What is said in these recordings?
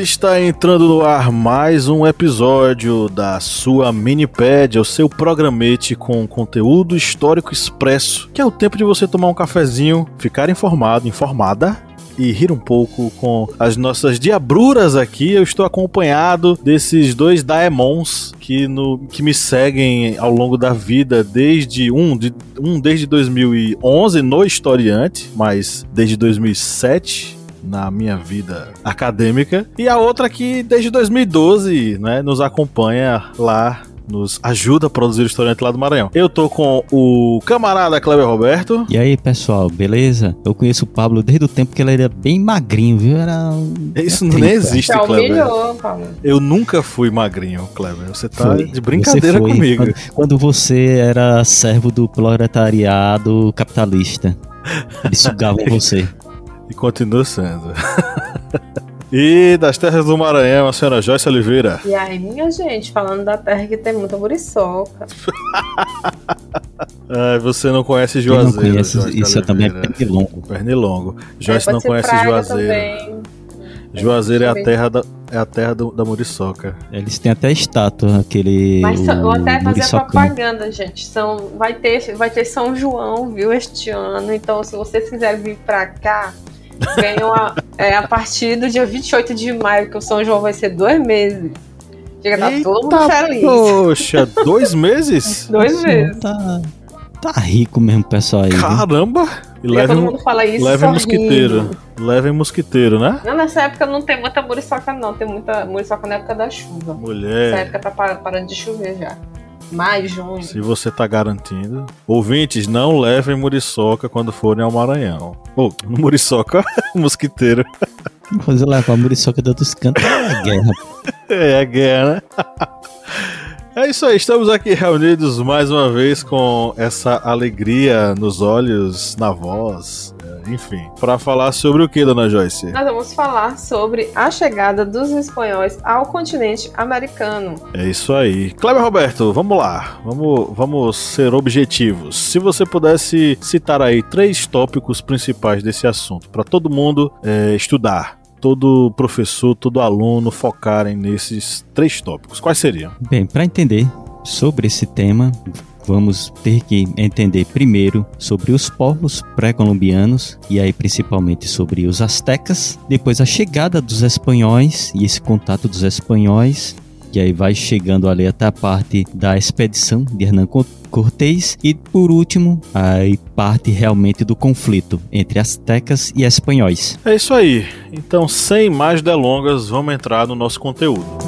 Está entrando no ar mais um episódio da sua Minipédia, o seu programete com conteúdo histórico expresso, que é o tempo de você tomar um cafezinho, ficar informado, informada e rir um pouco com as nossas diabruras aqui. Eu estou acompanhado desses dois daemons que, no, que me seguem ao longo da vida desde um, de, um desde 2011 no historiante, mas desde 2007 na minha vida acadêmica. E a outra que desde 2012, né, nos acompanha lá nos ajuda a produzir o restaurante lá do Maranhão. Eu tô com o camarada Kleber Roberto. E aí, pessoal, beleza? Eu conheço o Pablo desde o tempo que ele era bem magrinho, viu? Era Isso é nem existe, Já Kleber. Pablo. Eu nunca fui magrinho, Kleber. Você tá foi. de brincadeira comigo. Quando, quando você era servo do proletariado capitalista. Eles sugavam você. E continua sendo. E das terras do Maranhão, a senhora Joyce Oliveira. E aí, minha gente, falando da terra que tem muita muriçoca. ah, você não conhece Juazeiro. Não conhece, Joyce isso também é pernilongo. Pernilongo. Joyce é, não conhece Juazeiro. Também. Juazeiro é a terra da, é a terra do, da muriçoca. Eles têm até estátua, aquele. Mas vou até fazer propaganda, gente. São, vai, ter, vai ter São João, viu, este ano. Então, se vocês quiserem vir pra cá, Ganham a, é, a partir do dia 28 de maio, que o São João vai ser dois meses. Chega, tá todo mundo feliz. Poxa, dois meses? dois meses. Tá, tá rico mesmo o pessoal aí. Caramba! E levem, todo mundo fala isso. Levem mosquiteiro. Levem mosquiteiro, né? Não, nessa época não tem muita muriçoca, não. Tem muita muriçoca na época da chuva. Mulher. Nessa época tá parando de chover já mais junho. Se você tá garantindo. Ouvintes, não levem muriçoca quando forem ao Maranhão. Ou, oh, muriçoca, mosquiteiro. Mas eu levo a muriçoca de outros cantos, é a guerra. É a guerra, né? É isso aí, estamos aqui reunidos mais uma vez com essa alegria nos olhos, na voz, enfim, para falar sobre o que, dona Joyce? Nós vamos falar sobre a chegada dos espanhóis ao continente americano. É isso aí. Kleber Roberto, vamos lá. Vamos, vamos ser objetivos. Se você pudesse citar aí três tópicos principais desse assunto para todo mundo é, estudar, todo professor, todo aluno focarem nesses três tópicos, quais seriam? Bem, para entender sobre esse tema, vamos ter que entender primeiro sobre os povos pré-colombianos e aí principalmente sobre os astecas, depois a chegada dos espanhóis e esse contato dos espanhóis que aí vai chegando ali até a parte da expedição de Hernán Cortés e por último a parte realmente do conflito entre astecas e espanhóis. É isso aí. Então, sem mais delongas, vamos entrar no nosso conteúdo.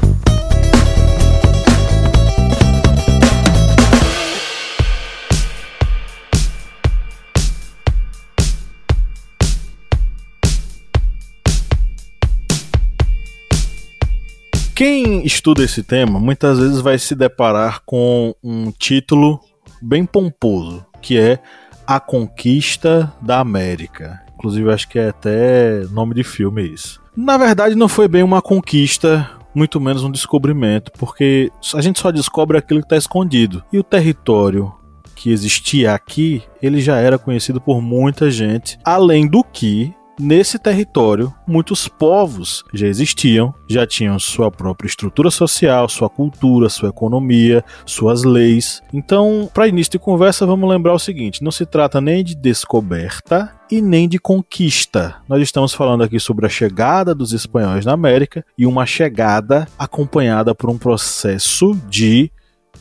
Quem estuda esse tema muitas vezes vai se deparar com um título bem pomposo, que é A Conquista da América. Inclusive, acho que é até nome de filme isso. Na verdade, não foi bem uma conquista, muito menos um descobrimento, porque a gente só descobre aquilo que está escondido. E o território que existia aqui, ele já era conhecido por muita gente, além do que nesse território muitos povos já existiam, já tinham sua própria estrutura social, sua cultura, sua economia, suas leis. Então, para início de conversa, vamos lembrar o seguinte: não se trata nem de descoberta e nem de conquista. Nós estamos falando aqui sobre a chegada dos espanhóis na América e uma chegada acompanhada por um processo de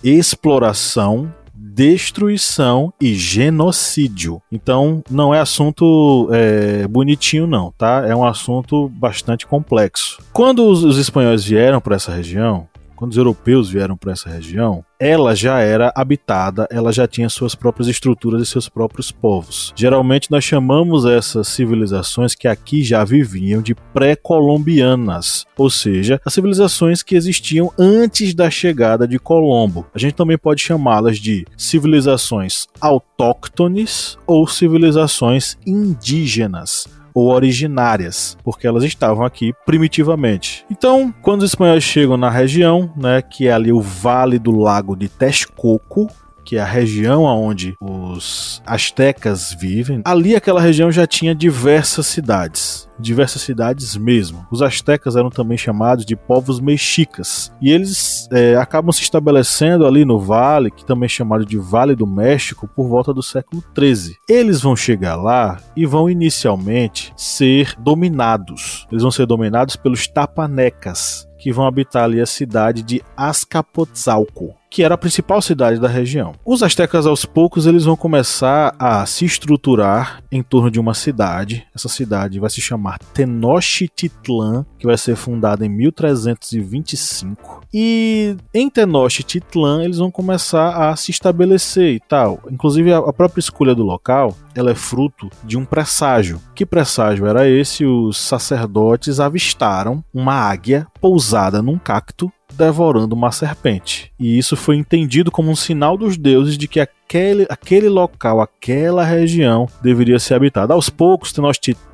exploração destruição e genocídio. Então, não é assunto é, bonitinho, não, tá? É um assunto bastante complexo. Quando os, os espanhóis vieram para essa região, quando os europeus vieram para essa região, ela já era habitada, ela já tinha suas próprias estruturas e seus próprios povos. Geralmente nós chamamos essas civilizações que aqui já viviam de pré-colombianas, ou seja, as civilizações que existiam antes da chegada de Colombo. A gente também pode chamá-las de civilizações autóctones ou civilizações indígenas ou originárias, porque elas estavam aqui primitivamente. Então, quando os espanhóis chegam na região, né, que é ali o Vale do Lago de Texcoco, que é a região onde os astecas vivem, ali aquela região já tinha diversas cidades diversas cidades mesmo. Os astecas eram também chamados de povos mexicas e eles é, acabam se estabelecendo ali no vale, que também é chamado de Vale do México, por volta do século 13. Eles vão chegar lá e vão inicialmente ser dominados. Eles vão ser dominados pelos tapanecas, que vão habitar ali a cidade de Azcapotzalco que era a principal cidade da região. Os astecas aos poucos eles vão começar a se estruturar em torno de uma cidade. Essa cidade vai se chamar Tenochtitlan, que vai ser fundada em 1325. E em Tenochtitlan eles vão começar a se estabelecer e tal. Inclusive a própria escolha do local, ela é fruto de um presságio. Que presságio era esse? Os sacerdotes avistaram uma águia pousada num cacto devorando uma serpente. E isso foi entendido como um sinal dos deuses de que aquele, aquele local, aquela região deveria ser habitada. Aos poucos,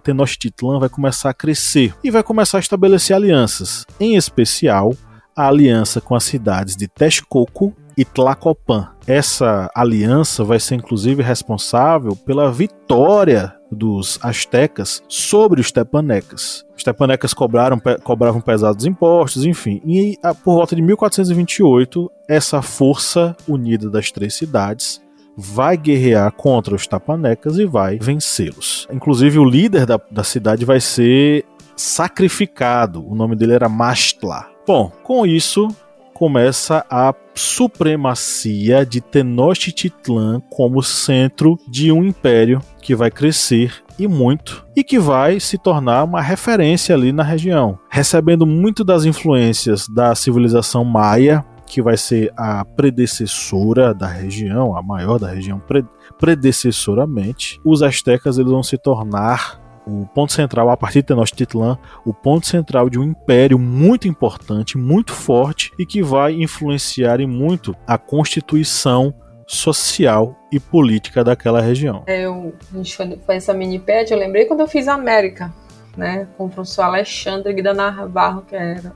Tenochtitlan vai começar a crescer e vai começar a estabelecer alianças, em especial a aliança com as cidades de Texcoco e Tlacopan. Essa aliança vai ser inclusive responsável pela vitória dos astecas sobre os tepanecas. Os tepanecas cobraram, cobravam pesados impostos, enfim. E por volta de 1428, essa força unida das três cidades vai guerrear contra os tapanecas e vai vencê-los. Inclusive, o líder da, da cidade vai ser sacrificado. O nome dele era Mastla. Bom, com isso, começa a supremacia de Tenochtitlan como centro de um império que vai crescer e muito e que vai se tornar uma referência ali na região, recebendo muito das influências da civilização maia, que vai ser a predecessora da região, a maior da região predecessoramente. Os astecas eles vão se tornar o ponto central, a partir de Tenochtitlan, o ponto central de um império muito importante, muito forte e que vai influenciar em muito a constituição social e política daquela região. É, eu, a gente foi, foi essa minipédia, eu lembrei quando eu fiz a América, né, com o professor Alexandre Guida Navarro, que era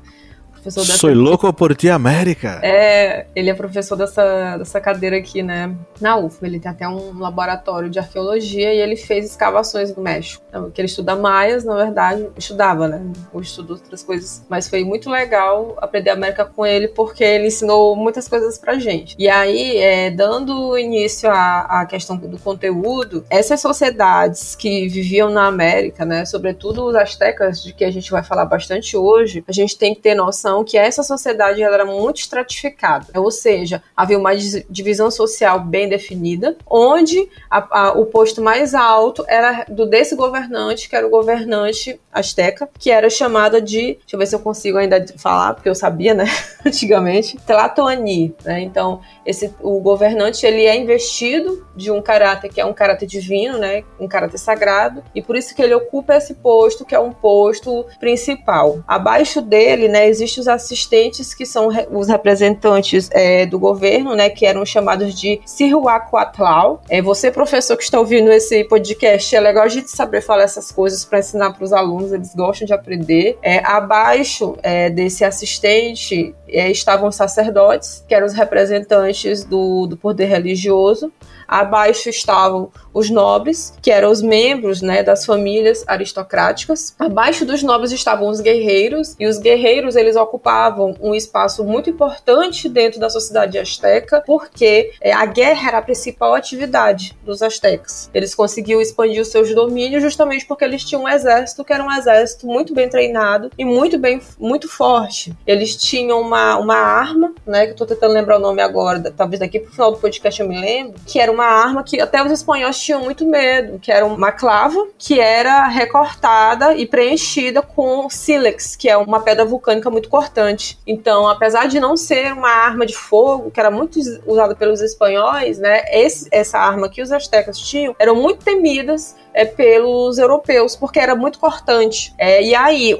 professor dessa. Sou louco por ti, América. É, ele é professor dessa, dessa cadeira aqui, né? Na UFM. Ele tem até um laboratório de arqueologia e ele fez escavações no México. Então, que ele estuda maias, na verdade, estudava, né? Ou estuda outras coisas. Mas foi muito legal aprender América com ele porque ele ensinou muitas coisas pra gente. E aí, é, dando início à, à questão do conteúdo, essas sociedades que viviam na América, né? Sobretudo os astecas, de que a gente vai falar bastante hoje, a gente tem que ter noção que essa sociedade era muito estratificada, ou seja, havia uma divisão social bem definida, onde a, a, o posto mais alto era do desse governante, que era o governante asteca, que era chamada de, deixa eu ver se eu consigo ainda falar, porque eu sabia, né, antigamente, Tlatoani, né? Então, esse o governante ele é investido de um caráter que é um caráter divino, né, um caráter sagrado, e por isso que ele ocupa esse posto, que é um posto principal. Abaixo dele, né, existe os assistentes, que são os representantes é, do governo, né, que eram chamados de Sihuacuatlau. É, você, professor que está ouvindo esse podcast, é legal a gente saber falar essas coisas para ensinar para os alunos, eles gostam de aprender. É, abaixo é, desse assistente é, estavam sacerdotes, que eram os representantes do, do poder religioso. Abaixo estavam os nobres, que eram os membros né, das famílias aristocráticas. Abaixo dos nobres estavam os guerreiros, e os guerreiros eles ocupavam um espaço muito importante dentro da sociedade asteca, porque é, a guerra era a principal atividade dos astecas. Eles conseguiam expandir os seus domínios justamente porque eles tinham um exército que era um exército muito bem treinado e muito bem muito forte. Eles tinham uma, uma arma, né, que eu tô tentando lembrar o nome agora, talvez daqui pro final do podcast eu me lembro, que era uma arma que até os espanhóis tinham muito medo, que era uma clava que era recortada e preenchida com sílex, que é uma pedra vulcânica muito cortante. Então, apesar de não ser uma arma de fogo, que era muito usada pelos espanhóis, né, esse, essa arma que os astecas tinham, eram muito temidas é, pelos europeus, porque era muito cortante. É, e aí,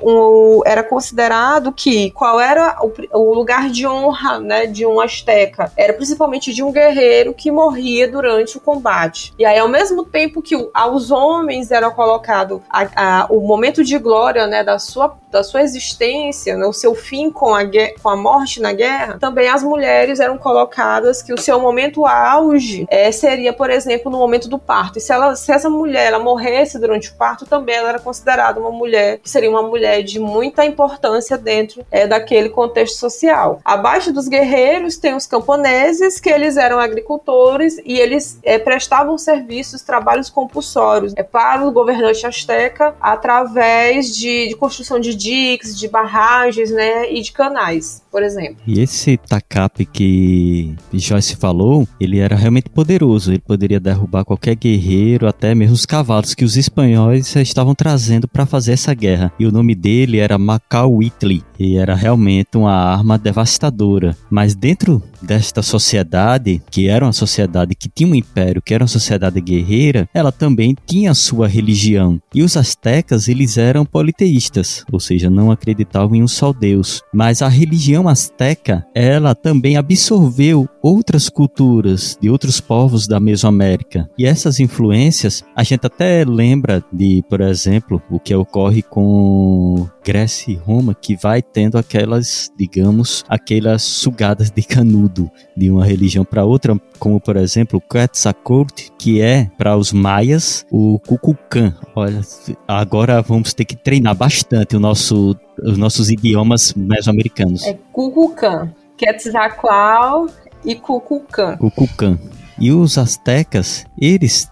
era considerado que qual era o, o, lugar de honra né, de um asteca? Era principalmente de um guerreiro que morria durante o combate. E aí, ao mesmo tempo que aos homens era colocado a, a, o momento de glória né, da, sua, da sua existência, né, o seu fim com a, com a morte na guerra, também as mulheres eram colocadas que o seu momento auge é, seria, por exemplo, no momento do parto. E se, ela, se essa mulher ela morresse durante o parto, também ela era considerada uma mulher que seria uma mulher de muita importância dentro é, daquele contexto social. Abaixo dos guerreiros tem os camponeses, que eles eram agricultores e eles é, prestavam serviços, trabalhos compulsórios é, para o governante asteca através de, de construção de diques, de barragens né, e de canais, por exemplo. E esse tacape que Joyce falou, ele era realmente poderoso. Ele poderia derrubar qualquer guerreiro, até mesmo os cavalos cavalos que os espanhóis estavam trazendo para fazer essa guerra. E o nome dele era Macau Whitley, e era realmente uma arma devastadora. Mas dentro desta sociedade, que era uma sociedade que tinha um império, que era uma sociedade guerreira, ela também tinha sua religião. E os astecas, eles eram politeístas, ou seja, não acreditavam em um só Deus. Mas a religião asteca, ela também absorveu outras culturas de outros povos da Mesoamérica. E essas influências, a gente até lembra de, por exemplo, o que ocorre com Grécia e Roma, que vai tendo aquelas, digamos, aquelas sugadas de canudo de uma religião para outra, como por exemplo o Quetzalcoatl, que é para os maias o Cucucã. Olha, agora vamos ter que treinar bastante o nosso, os nossos idiomas mesoamericanos. É Cucucã, Quetzalcoatl e Cucucã. Cucucã. E os astecas, eles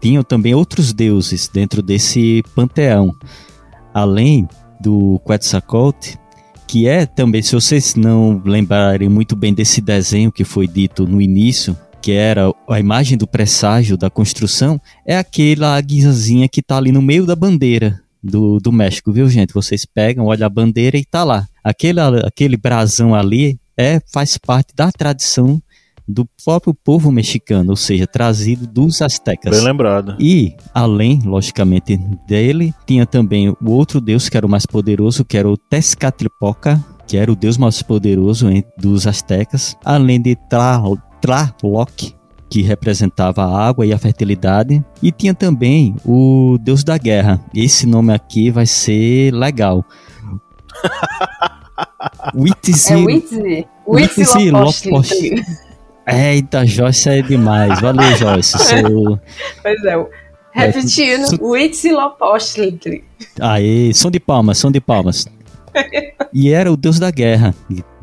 tinham também outros deuses dentro desse panteão. Além do Quetzalcoatl, que é também, se vocês não lembrarem muito bem desse desenho que foi dito no início, que era a imagem do presságio da construção, é aquela águiazinha que está ali no meio da bandeira do, do México, viu, gente? Vocês pegam, olham a bandeira e tá lá. Aquele, aquele brasão ali é faz parte da tradição do próprio povo mexicano, ou seja, trazido dos astecas. Bem lembrado. E, além, logicamente, dele, tinha também o outro deus que era o mais poderoso, que era o Tezcatlipoca, que era o deus mais poderoso dos astecas, além de Tlaloc, que representava a água e a fertilidade, e tinha também o deus da guerra. Esse nome aqui vai ser legal. Huitzil. É Huitzil. Eita, Joyce é demais. Valeu, Joyce. Seu... Pois é. Repetindo, é, Huitzilopochtli. Aí, som de palmas, som de palmas. e era o deus da guerra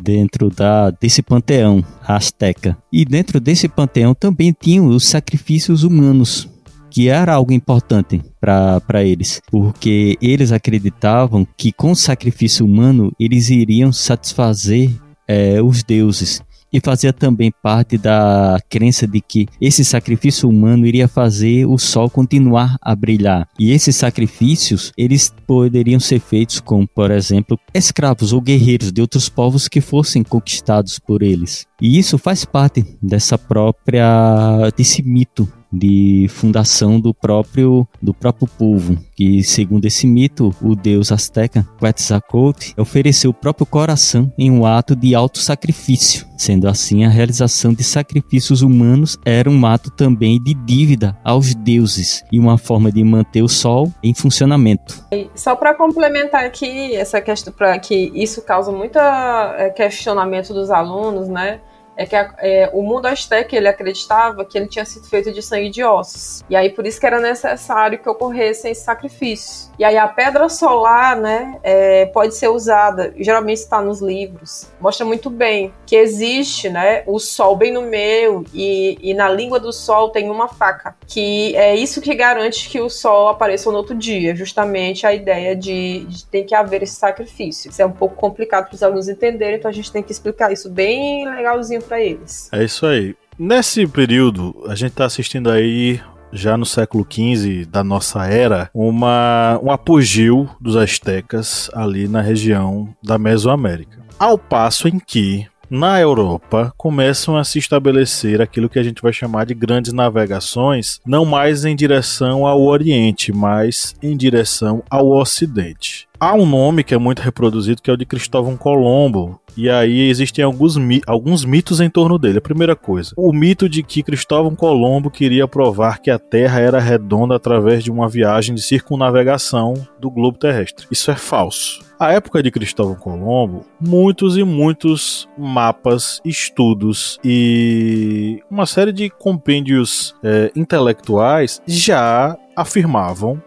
dentro da, desse panteão asteca. E dentro desse panteão também tinham os sacrifícios humanos, que era algo importante para eles, porque eles acreditavam que com o sacrifício humano eles iriam satisfazer é, os deuses e fazia também parte da crença de que esse sacrifício humano iria fazer o sol continuar a brilhar. E esses sacrifícios, eles poderiam ser feitos com, por exemplo, escravos ou guerreiros de outros povos que fossem conquistados por eles. E isso faz parte dessa própria desse mito de fundação do próprio do próprio povo, que segundo esse mito, o deus azteca Quetzalcoatl ofereceu o próprio coração em um ato de auto sacrifício. Sendo assim, a realização de sacrifícios humanos era um ato também de dívida aos deuses e uma forma de manter o sol em funcionamento. Só para complementar aqui essa questão, para que isso causa muito é, questionamento dos alunos, né? É que a, é, o mundo azteca ele acreditava que ele tinha sido feito de sangue de ossos. E aí por isso que era necessário que ocorressem sacrifícios. E aí a pedra solar, né, é, pode ser usada, geralmente está nos livros, mostra muito bem que existe, né, o sol bem no meio e, e na língua do sol tem uma faca, que é isso que garante que o sol apareça no outro dia, justamente a ideia de, de ter que haver esse sacrifício. Isso é um pouco complicado para os alunos entenderem, então a gente tem que explicar isso bem legalzinho para eles. É isso aí. Nesse período, a gente está assistindo aí já no século XV da nossa era, uma, um apogeu dos astecas ali na região da Mesoamérica. Ao passo em que na Europa começam a se estabelecer aquilo que a gente vai chamar de grandes navegações, não mais em direção ao Oriente, mas em direção ao Ocidente. Há um nome que é muito reproduzido que é o de Cristóvão Colombo, e aí existem alguns, alguns mitos em torno dele. A primeira coisa, o mito de que Cristóvão Colombo queria provar que a Terra era redonda através de uma viagem de circunnavegação do globo terrestre. Isso é falso. A época de Cristóvão Colombo, muitos e muitos mapas, estudos e uma série de compêndios é, intelectuais já afirmavam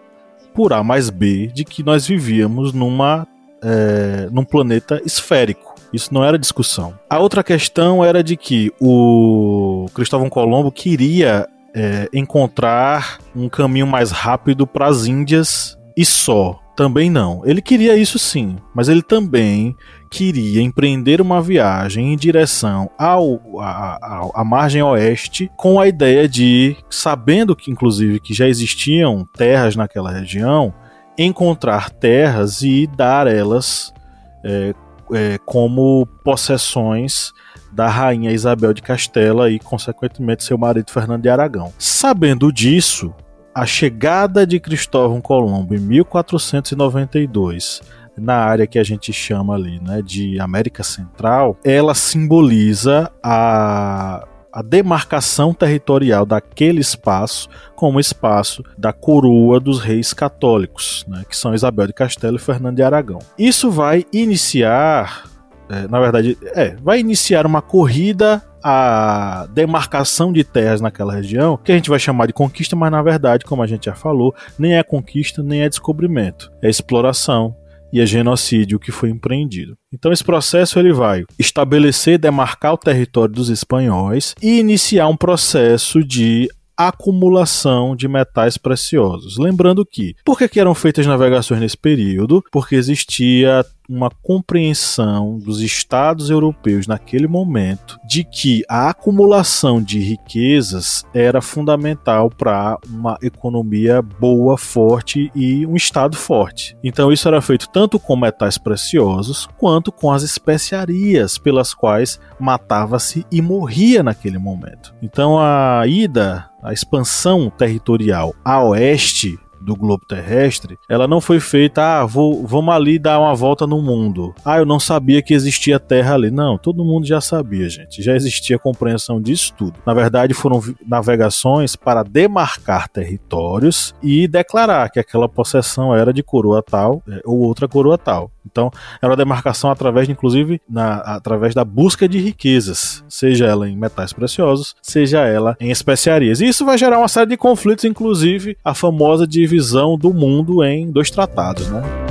por A mais B de que nós vivíamos numa, é, num planeta esférico. Isso não era discussão. A outra questão era de que o Cristóvão Colombo queria é, encontrar um caminho mais rápido para as Índias e só. Também não. Ele queria isso sim, mas ele também queria empreender uma viagem em direção ao, à margem oeste com a ideia de, sabendo que inclusive que já existiam terras naquela região, encontrar terras e dar elas é, é, como possessões da rainha Isabel de Castela e, consequentemente, seu marido Fernando de Aragão. Sabendo disso, a chegada de Cristóvão Colombo em 1492 na área que a gente chama ali, né, de América Central, ela simboliza a a demarcação territorial daquele espaço como espaço da coroa dos reis católicos, né, que são Isabel de Castelo e Fernando de Aragão. Isso vai iniciar, é, na verdade, é, vai iniciar uma corrida à demarcação de terras naquela região, que a gente vai chamar de conquista, mas na verdade, como a gente já falou, nem é conquista nem é descobrimento, é exploração, e é genocídio que foi empreendido. Então esse processo ele vai estabelecer, demarcar o território dos espanhóis e iniciar um processo de acumulação de metais preciosos. Lembrando que, por que, eram feitas navegações nesse período? Porque existia uma compreensão dos estados europeus naquele momento de que a acumulação de riquezas era fundamental para uma economia boa, forte e um estado forte. Então isso era feito tanto com metais preciosos quanto com as especiarias pelas quais matava-se e morria naquele momento. Então a ida a expansão territorial a oeste do globo terrestre, ela não foi feita, ah, vou, vamos ali dar uma volta no mundo. Ah, eu não sabia que existia terra ali. Não, todo mundo já sabia, gente. Já existia compreensão disso tudo. Na verdade, foram navegações para demarcar territórios e declarar que aquela possessão era de coroa tal é, ou outra coroa tal. Então, era uma demarcação através, inclusive, na, através da busca de riquezas, seja ela em metais preciosos, seja ela em especiarias. E isso vai gerar uma série de conflitos, inclusive a famosa divisão do mundo em dois tratados, né?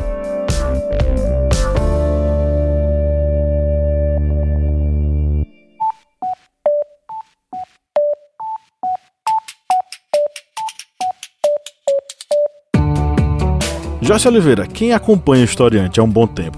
Jorge Oliveira, quem acompanha o historiante há um bom tempo,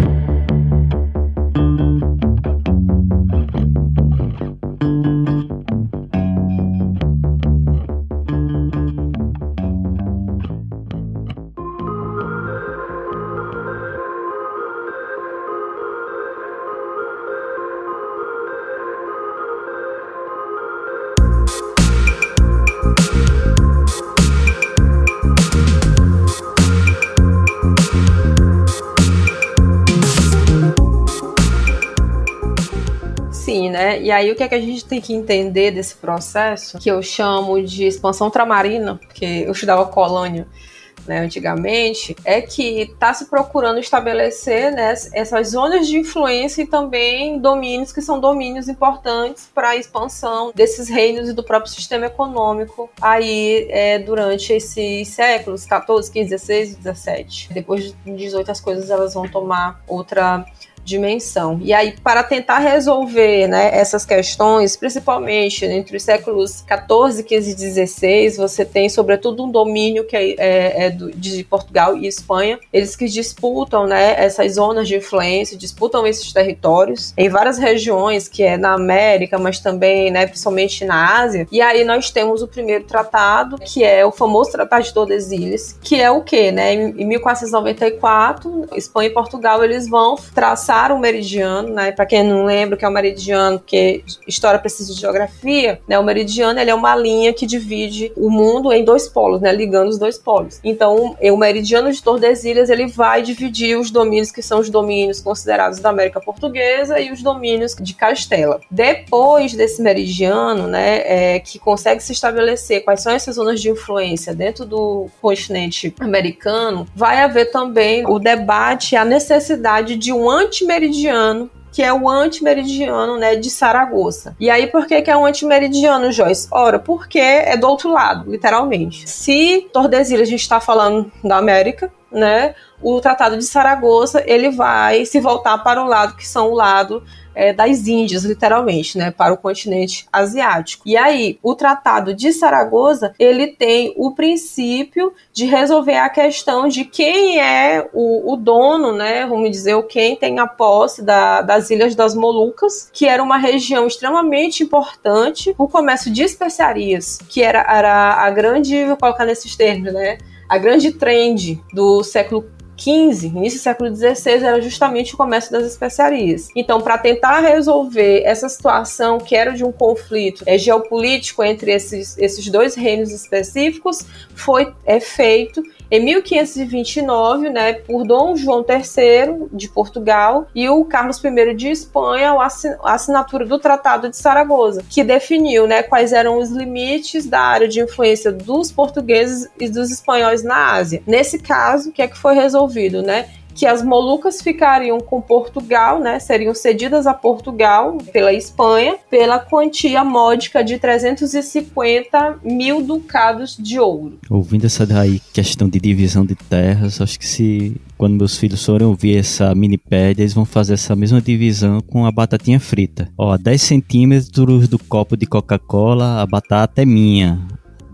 E aí o que é que a gente tem que entender desse processo, que eu chamo de expansão ultramarina, porque eu estudava colônia né, antigamente, é que está se procurando estabelecer né, essas zonas de influência e também domínios que são domínios importantes para a expansão desses reinos e do próprio sistema econômico aí é, durante esses séculos 14, 15, 16 17. Depois de 18 as coisas elas vão tomar outra dimensão. E aí, para tentar resolver né, essas questões, principalmente entre os séculos 14, 15 e 16, você tem, sobretudo, um domínio que é, é, é do, de Portugal e Espanha, eles que disputam né, essas zonas de influência, disputam esses territórios em várias regiões, que é na América, mas também, né, principalmente na Ásia. E aí nós temos o primeiro tratado, que é o famoso Tratado de Tordesilhas, que é o quê? Né? Em 1494, Espanha e Portugal eles vão traçar o meridiano, né? Para quem não lembra o que é o meridiano, porque história precisa de geografia, né? O meridiano ele é uma linha que divide o mundo em dois polos, né? Ligando os dois polos. Então, o meridiano de Tordesilhas ele vai dividir os domínios que são os domínios considerados da América Portuguesa e os domínios de Castela. Depois desse meridiano, né, é, que consegue se estabelecer quais são essas zonas de influência dentro do continente americano, vai haver também o debate, a necessidade de um anti antimeridiano que é o antimeridiano, né, de Saragoça. E aí, por que, que é um antimeridiano, Joyce? Ora, porque é do outro lado, literalmente. Se Tordesilhas a gente está falando da América, né, o Tratado de Saragoça ele vai se voltar para o lado que são o lado é, das Índias, literalmente, né, para o continente asiático. E aí, o Tratado de Saragoça ele tem o princípio de resolver a questão de quem é o, o dono, né, vamos dizer, o quem tem a posse da, das Ilhas das Molucas, que era uma região extremamente importante, o comércio de especiarias, que era, era a grande, vou colocar nesses termos, né, a grande trend do século XV, início do século XVI, era justamente o comércio das especiarias. Então, para tentar resolver essa situação que era de um conflito é, geopolítico entre esses, esses dois reinos específicos, foi é, feito em 1529, né, por Dom João III de Portugal e o Carlos I de Espanha, a assinatura do Tratado de Saragoça, que definiu, né, quais eram os limites da área de influência dos portugueses e dos espanhóis na Ásia. Nesse caso, o que é que foi resolvido, né? Que as Molucas ficariam com Portugal, né, seriam cedidas a Portugal pela Espanha pela quantia módica de 350 mil ducados de ouro. Ouvindo essa daí questão de divisão de terras, acho que se quando meus filhos forem ouvir essa minipédia, eles vão fazer essa mesma divisão com a batatinha frita. Ó, 10 centímetros do copo de Coca-Cola, a batata é minha.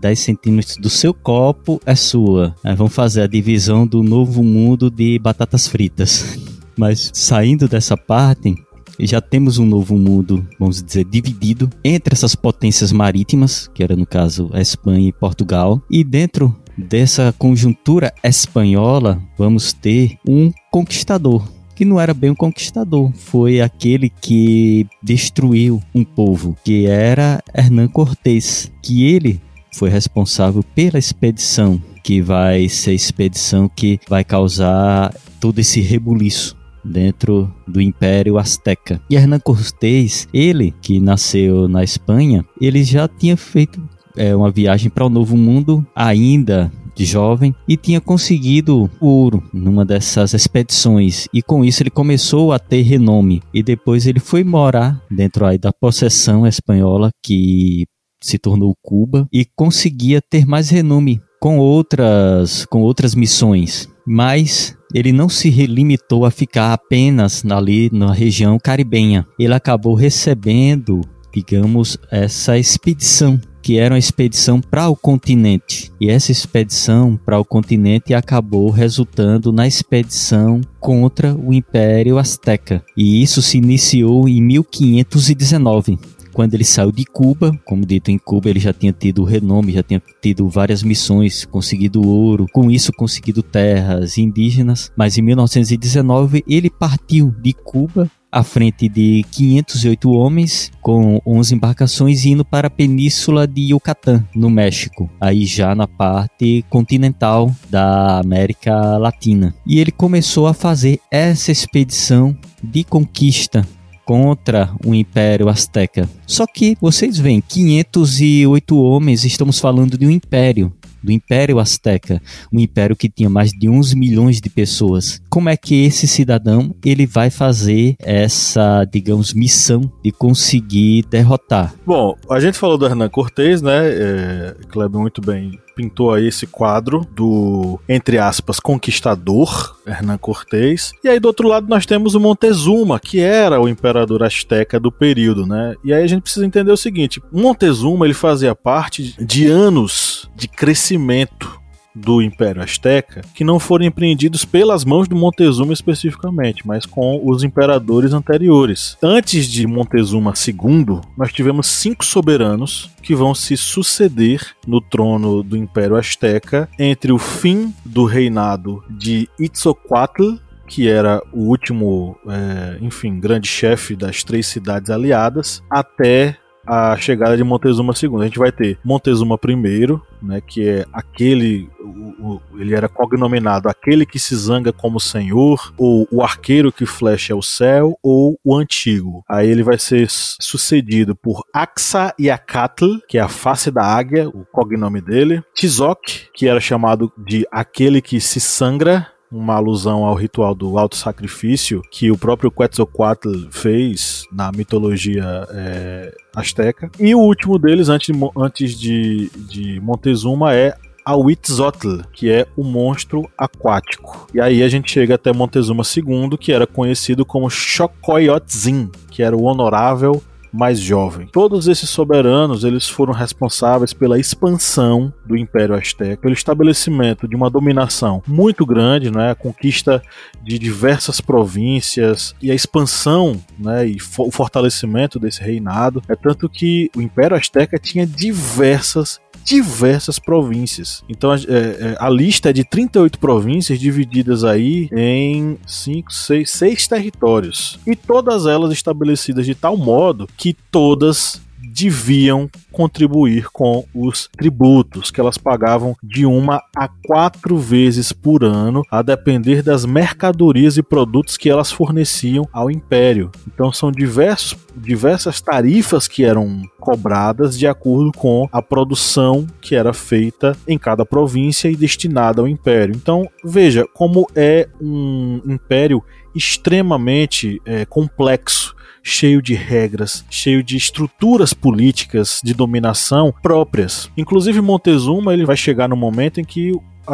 10 centímetros do seu copo é sua. Vamos fazer a divisão do novo mundo de batatas fritas. Mas saindo dessa parte, já temos um novo mundo, vamos dizer, dividido entre essas potências marítimas, que era no caso a Espanha e Portugal, e dentro dessa conjuntura espanhola, vamos ter um conquistador, que não era bem um conquistador, foi aquele que destruiu um povo, que era Hernán Cortés, que ele foi responsável pela expedição, que vai ser a expedição que vai causar todo esse rebuliço dentro do Império Azteca. E Hernán Cortés, ele que nasceu na Espanha, ele já tinha feito é, uma viagem para o Novo Mundo ainda de jovem e tinha conseguido ouro numa dessas expedições e com isso ele começou a ter renome e depois ele foi morar dentro aí da possessão espanhola que se tornou Cuba e conseguia ter mais renome com outras com outras missões mas ele não se limitou a ficar apenas ali na região caribenha. Ele acabou recebendo, digamos, essa expedição que era uma expedição para o continente. E essa expedição para o continente acabou resultando na expedição contra o Império Azteca. E isso se iniciou em 1519 quando ele saiu de Cuba, como dito em Cuba, ele já tinha tido renome, já tinha tido várias missões, conseguido ouro, com isso conseguido terras indígenas, mas em 1919 ele partiu de Cuba à frente de 508 homens com 11 embarcações indo para a península de Yucatán, no México, aí já na parte continental da América Latina. E ele começou a fazer essa expedição de conquista contra o Império Azteca. Só que vocês veem, 508 homens, estamos falando de um império do Império Azteca, um império que tinha mais de 11 milhões de pessoas. Como é que esse cidadão ele vai fazer essa, digamos, missão de conseguir derrotar? Bom, a gente falou do Hernan Cortés, né? É, Kleber muito bem pintou aí esse quadro do, entre aspas, conquistador, Hernán Cortés. E aí do outro lado nós temos o Montezuma, que era o imperador asteca do período, né? E aí a gente precisa entender o seguinte, Montezuma ele fazia parte de anos de crescimento do Império Azteca que não foram empreendidos pelas mãos de Montezuma especificamente, mas com os imperadores anteriores. Antes de Montezuma II, nós tivemos cinco soberanos que vão se suceder no trono do Império Azteca entre o fim do reinado de Itzoquatl que era o último, é, enfim, grande chefe das três cidades aliadas, até a chegada de Montezuma II. A gente vai ter Montezuma I, né, que é aquele, o, o, ele era cognominado aquele que se zanga como senhor, ou o arqueiro que flecha o céu, ou o antigo. Aí ele vai ser sucedido por Axa Yakatl, que é a face da águia, o cognome dele, Tizok, que era chamado de aquele que se sangra, uma alusão ao ritual do auto sacrifício que o próprio Quetzalcoatl fez na mitologia é, asteca. E o último deles, antes de, antes de, de Montezuma, é Ahuitzotl, que é o monstro aquático. E aí a gente chega até Montezuma II, que era conhecido como Xocoyotzin, que era o honorável mais jovem. Todos esses soberanos eles foram responsáveis pela expansão do Império Azteca, pelo estabelecimento de uma dominação muito grande, né, a conquista de diversas províncias e a expansão né, e o fortalecimento desse reinado. É tanto que o Império Azteca tinha diversas diversas províncias. Então a, é, é a, lista é de 38 províncias divididas aí em 5, 6, 6 territórios. E todas elas estabelecidas de tal modo que todas deviam contribuir com os tributos que elas pagavam de uma a quatro vezes por ano, a depender das mercadorias e produtos que elas forneciam ao império. Então são diversos, diversas tarifas que eram cobradas de acordo com a produção que era feita em cada província e destinada ao império. Então veja como é um império extremamente é, complexo cheio de regras, cheio de estruturas políticas de dominação próprias. Inclusive Montezuma ele vai chegar no momento em que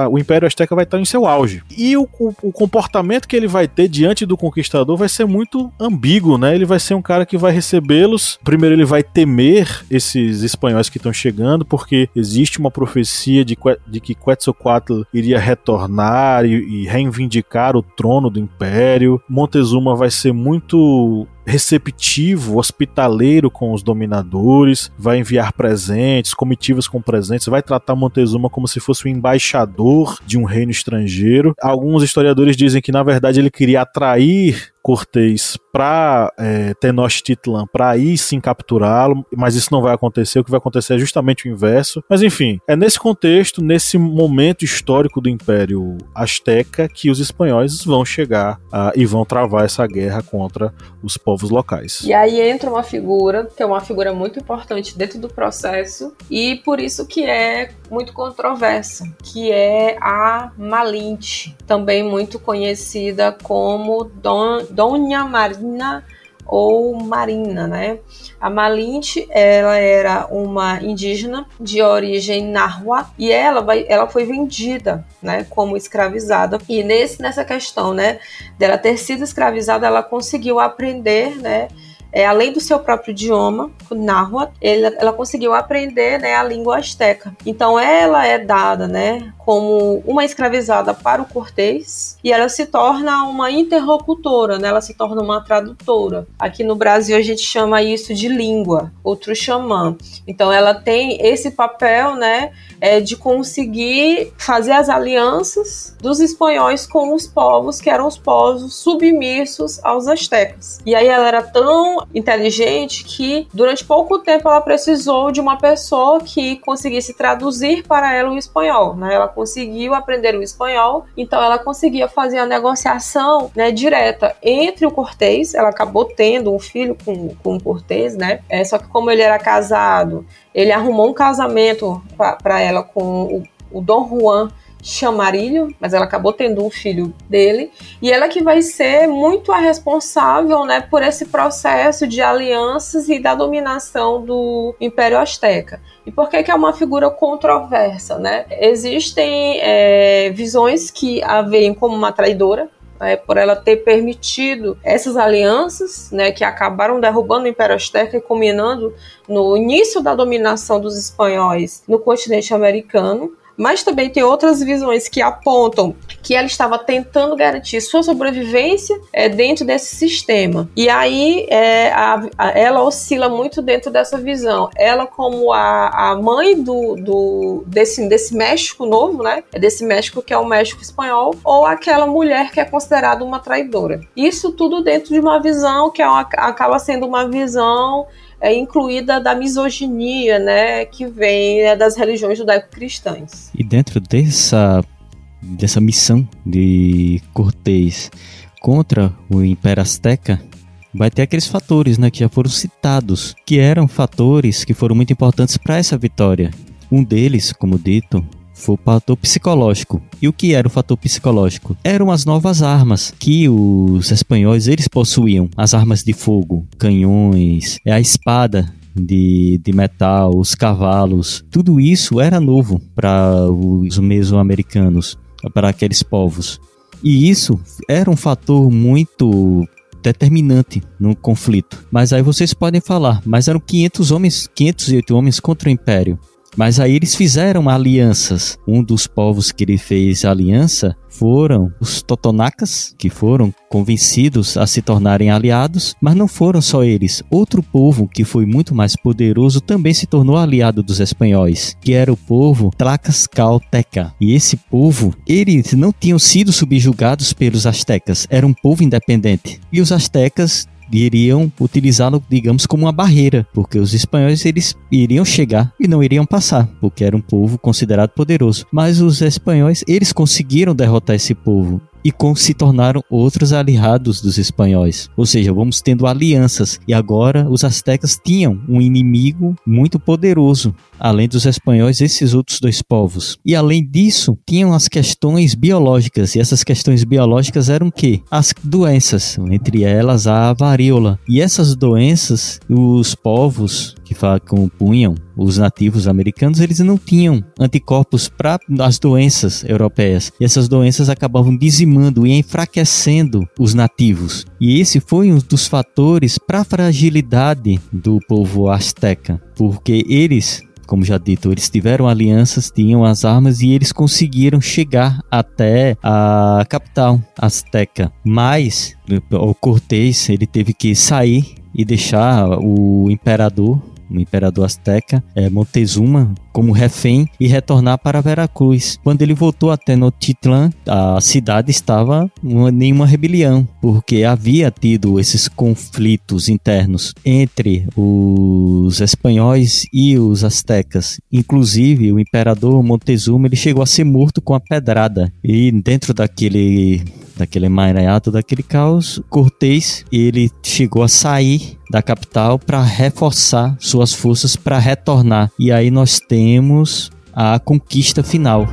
o Império Azteca vai estar em seu auge. E o, o, o, comportamento que ele vai ter diante do conquistador vai ser muito ambíguo, né? Ele vai ser um cara que vai recebê-los. Primeiro, ele vai temer esses espanhóis que estão chegando, porque existe uma profecia de, de que Quetzalcoatl iria retornar e, e reivindicar o trono do Império. Montezuma vai ser muito receptivo, hospitaleiro com os dominadores, vai enviar presentes, comitivas com presentes, vai tratar Montezuma como se fosse o embaixador de um reino estrangeiro. Alguns historiadores dizem que na verdade ele queria atrair Cortês para é, Tenochtitlan para ir sim capturá-lo, mas isso não vai acontecer. O que vai acontecer é justamente o inverso. Mas enfim, é nesse contexto, nesse momento histórico do Império Azteca, que os espanhóis vão chegar uh, e vão travar essa guerra contra os povos locais. E aí entra uma figura que é uma figura muito importante dentro do processo e por isso que é muito controversa, que é a Malinte, também muito conhecida como Don, Dona Marina ou Marina, né? A Malinte, ela era uma indígena de origem narwa e ela, vai, ela foi vendida, né, como escravizada. E nesse, nessa questão, né, dela ter sido escravizada, ela conseguiu aprender, né, é, além do seu próprio idioma, Náhuatl, ela conseguiu aprender né, a língua asteca. Então ela é dada né, como uma escravizada para o Cortês e ela se torna uma interlocutora, né, ela se torna uma tradutora. Aqui no Brasil a gente chama isso de língua, outro xamã. Então ela tem esse papel né, é, de conseguir fazer as alianças dos espanhóis com os povos que eram os povos submissos aos astecas. E aí ela era tão inteligente que durante pouco tempo ela precisou de uma pessoa que conseguisse traduzir para ela o espanhol. Né? Ela conseguiu aprender o espanhol, então ela conseguia fazer a negociação né, direta entre o Cortês. Ela acabou tendo um filho com, com o Cortês, né? É, só que como ele era casado, ele arrumou um casamento para ela com o, o Dom Juan Chamarilho, mas ela acabou tendo um filho dele, e ela que vai ser muito a responsável, né, por esse processo de alianças e da dominação do Império Azteca. E por que, que é uma figura controversa, né? Existem é, visões que a veem como uma traidora, né, por ela ter permitido essas alianças, né, que acabaram derrubando o Império Azteca e culminando no início da dominação dos espanhóis no continente americano mas também tem outras visões que apontam que ela estava tentando garantir sua sobrevivência é, dentro desse sistema. E aí é, a, a, ela oscila muito dentro dessa visão. Ela, como a, a mãe do, do, desse, desse México novo, né? Desse México que é o México espanhol, ou aquela mulher que é considerada uma traidora. Isso tudo dentro de uma visão que é uma, acaba sendo uma visão é incluída da misoginia, né, que vem né, das religiões judaico-cristãs. E dentro dessa dessa missão de Cortés contra o Império Azteca, vai ter aqueles fatores, né, que já foram citados, que eram fatores que foram muito importantes para essa vitória. Um deles, como dito, foi o fator psicológico. E o que era o fator psicológico? Eram as novas armas que os espanhóis eles possuíam, as armas de fogo, canhões, a espada de, de metal, os cavalos, tudo isso era novo para os mesoamericanos, para aqueles povos. E isso era um fator muito determinante no conflito. Mas aí vocês podem falar, mas eram 500 homens, 508 homens contra o Império. Mas aí eles fizeram alianças. Um dos povos que ele fez aliança foram os Totonacas, que foram convencidos a se tornarem aliados, mas não foram só eles. Outro povo que foi muito mais poderoso também se tornou aliado dos espanhóis, que era o povo Tlaxcalteca. E esse povo, eles não tinham sido subjugados pelos astecas, era um povo independente. E os astecas iriam utilizá-lo, digamos, como uma barreira, porque os espanhóis eles iriam chegar e não iriam passar, porque era um povo considerado poderoso. Mas os espanhóis, eles conseguiram derrotar esse povo e com, se tornaram outros aliados dos espanhóis. Ou seja, vamos tendo alianças e agora os astecas tinham um inimigo muito poderoso, além dos espanhóis, esses outros dois povos. E além disso, tinham as questões biológicas, e essas questões biológicas eram que? As doenças, entre elas a varíola. E essas doenças, os povos que compunham os nativos americanos, eles não tinham anticorpos para as doenças europeias. E essas doenças acabavam dizimando e enfraquecendo os nativos. E esse foi um dos fatores para a fragilidade do povo azteca, porque eles como já dito, eles tiveram alianças, tinham as armas e eles conseguiram chegar até a capital azteca. Mas o Cortés ele teve que sair e deixar o imperador o imperador azteca, é, Montezuma, como refém e retornar para Veracruz. Quando ele voltou até Tenochtitlan, a cidade estava em nenhuma rebelião, porque havia tido esses conflitos internos entre os espanhóis e os astecas. Inclusive, o imperador Montezuma ele chegou a ser morto com a pedrada. E dentro daquele daquele emaranhado, daquele caos, Cortés ele chegou a sair da capital para reforçar suas forças para retornar. E aí nós temos a conquista final.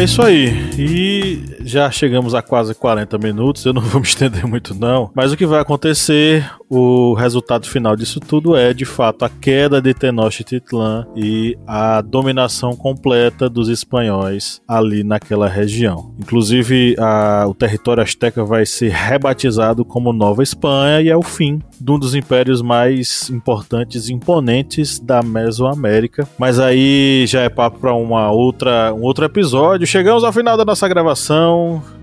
É isso aí. E já chegamos a quase 40 minutos. Eu não vou me estender muito, não. Mas o que vai acontecer, o resultado final disso tudo é, de fato, a queda de Tenochtitlan e a dominação completa dos espanhóis ali naquela região. Inclusive, a, o território asteca vai ser rebatizado como Nova Espanha e é o fim de um dos impérios mais importantes e imponentes da Mesoamérica. Mas aí já é papo para uma outra um outro episódio. Chegamos ao final da nossa gravação.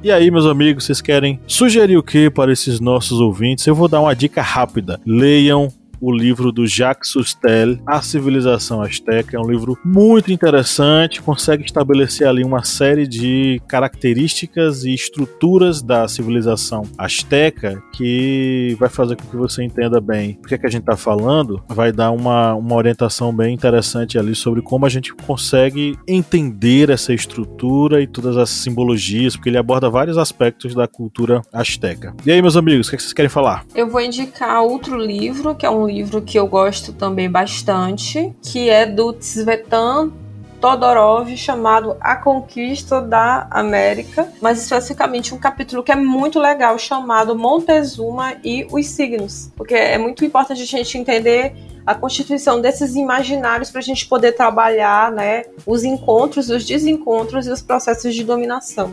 E aí, meus amigos, vocês querem sugerir o que para esses nossos ouvintes? Eu vou dar uma dica rápida. Leiam o livro do Jacques Sustel, A Civilização Azteca. É um livro muito interessante, consegue estabelecer ali uma série de características e estruturas da civilização azteca que vai fazer com que você entenda bem o que, é que a gente está falando, vai dar uma, uma orientação bem interessante ali sobre como a gente consegue entender essa estrutura e todas as simbologias, porque ele aborda vários aspectos da cultura azteca. E aí, meus amigos, o que, é que vocês querem falar? Eu vou indicar outro livro, que é um livro que eu gosto também bastante, que é do Tsvetan Todorov chamado A Conquista da América, mas especificamente um capítulo que é muito legal chamado Montezuma e os signos, porque é muito importante a gente entender a constituição desses imaginários para a gente poder trabalhar, né, os encontros, os desencontros e os processos de dominação.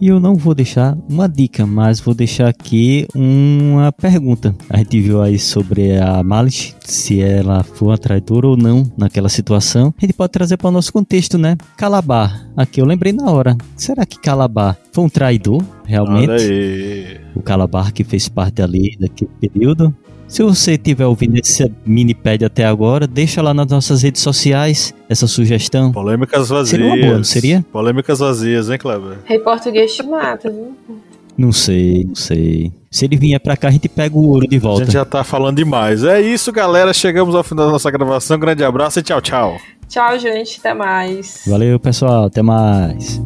E eu não vou deixar uma dica, mas vou deixar aqui uma pergunta. A gente viu aí sobre a Malish, se ela foi uma traidora ou não naquela situação. A gente pode trazer para o nosso contexto, né? Calabar. Aqui eu lembrei na hora. Será que Calabar foi um traidor, realmente? O Calabar que fez parte ali daquele período. Se você estiver ouvindo esse minipad até agora, deixa lá nas nossas redes sociais essa sugestão. Polêmicas vazias. Seria uma boa, não seria? Polêmicas vazias, hein, Kleber? Rei português te mata, viu? Não sei, não sei. Se ele vier pra cá, a gente pega o ouro de volta. A gente já tá falando demais. É isso, galera. Chegamos ao final da nossa gravação. Um grande abraço e tchau, tchau. Tchau, gente. Até mais. Valeu, pessoal. Até mais.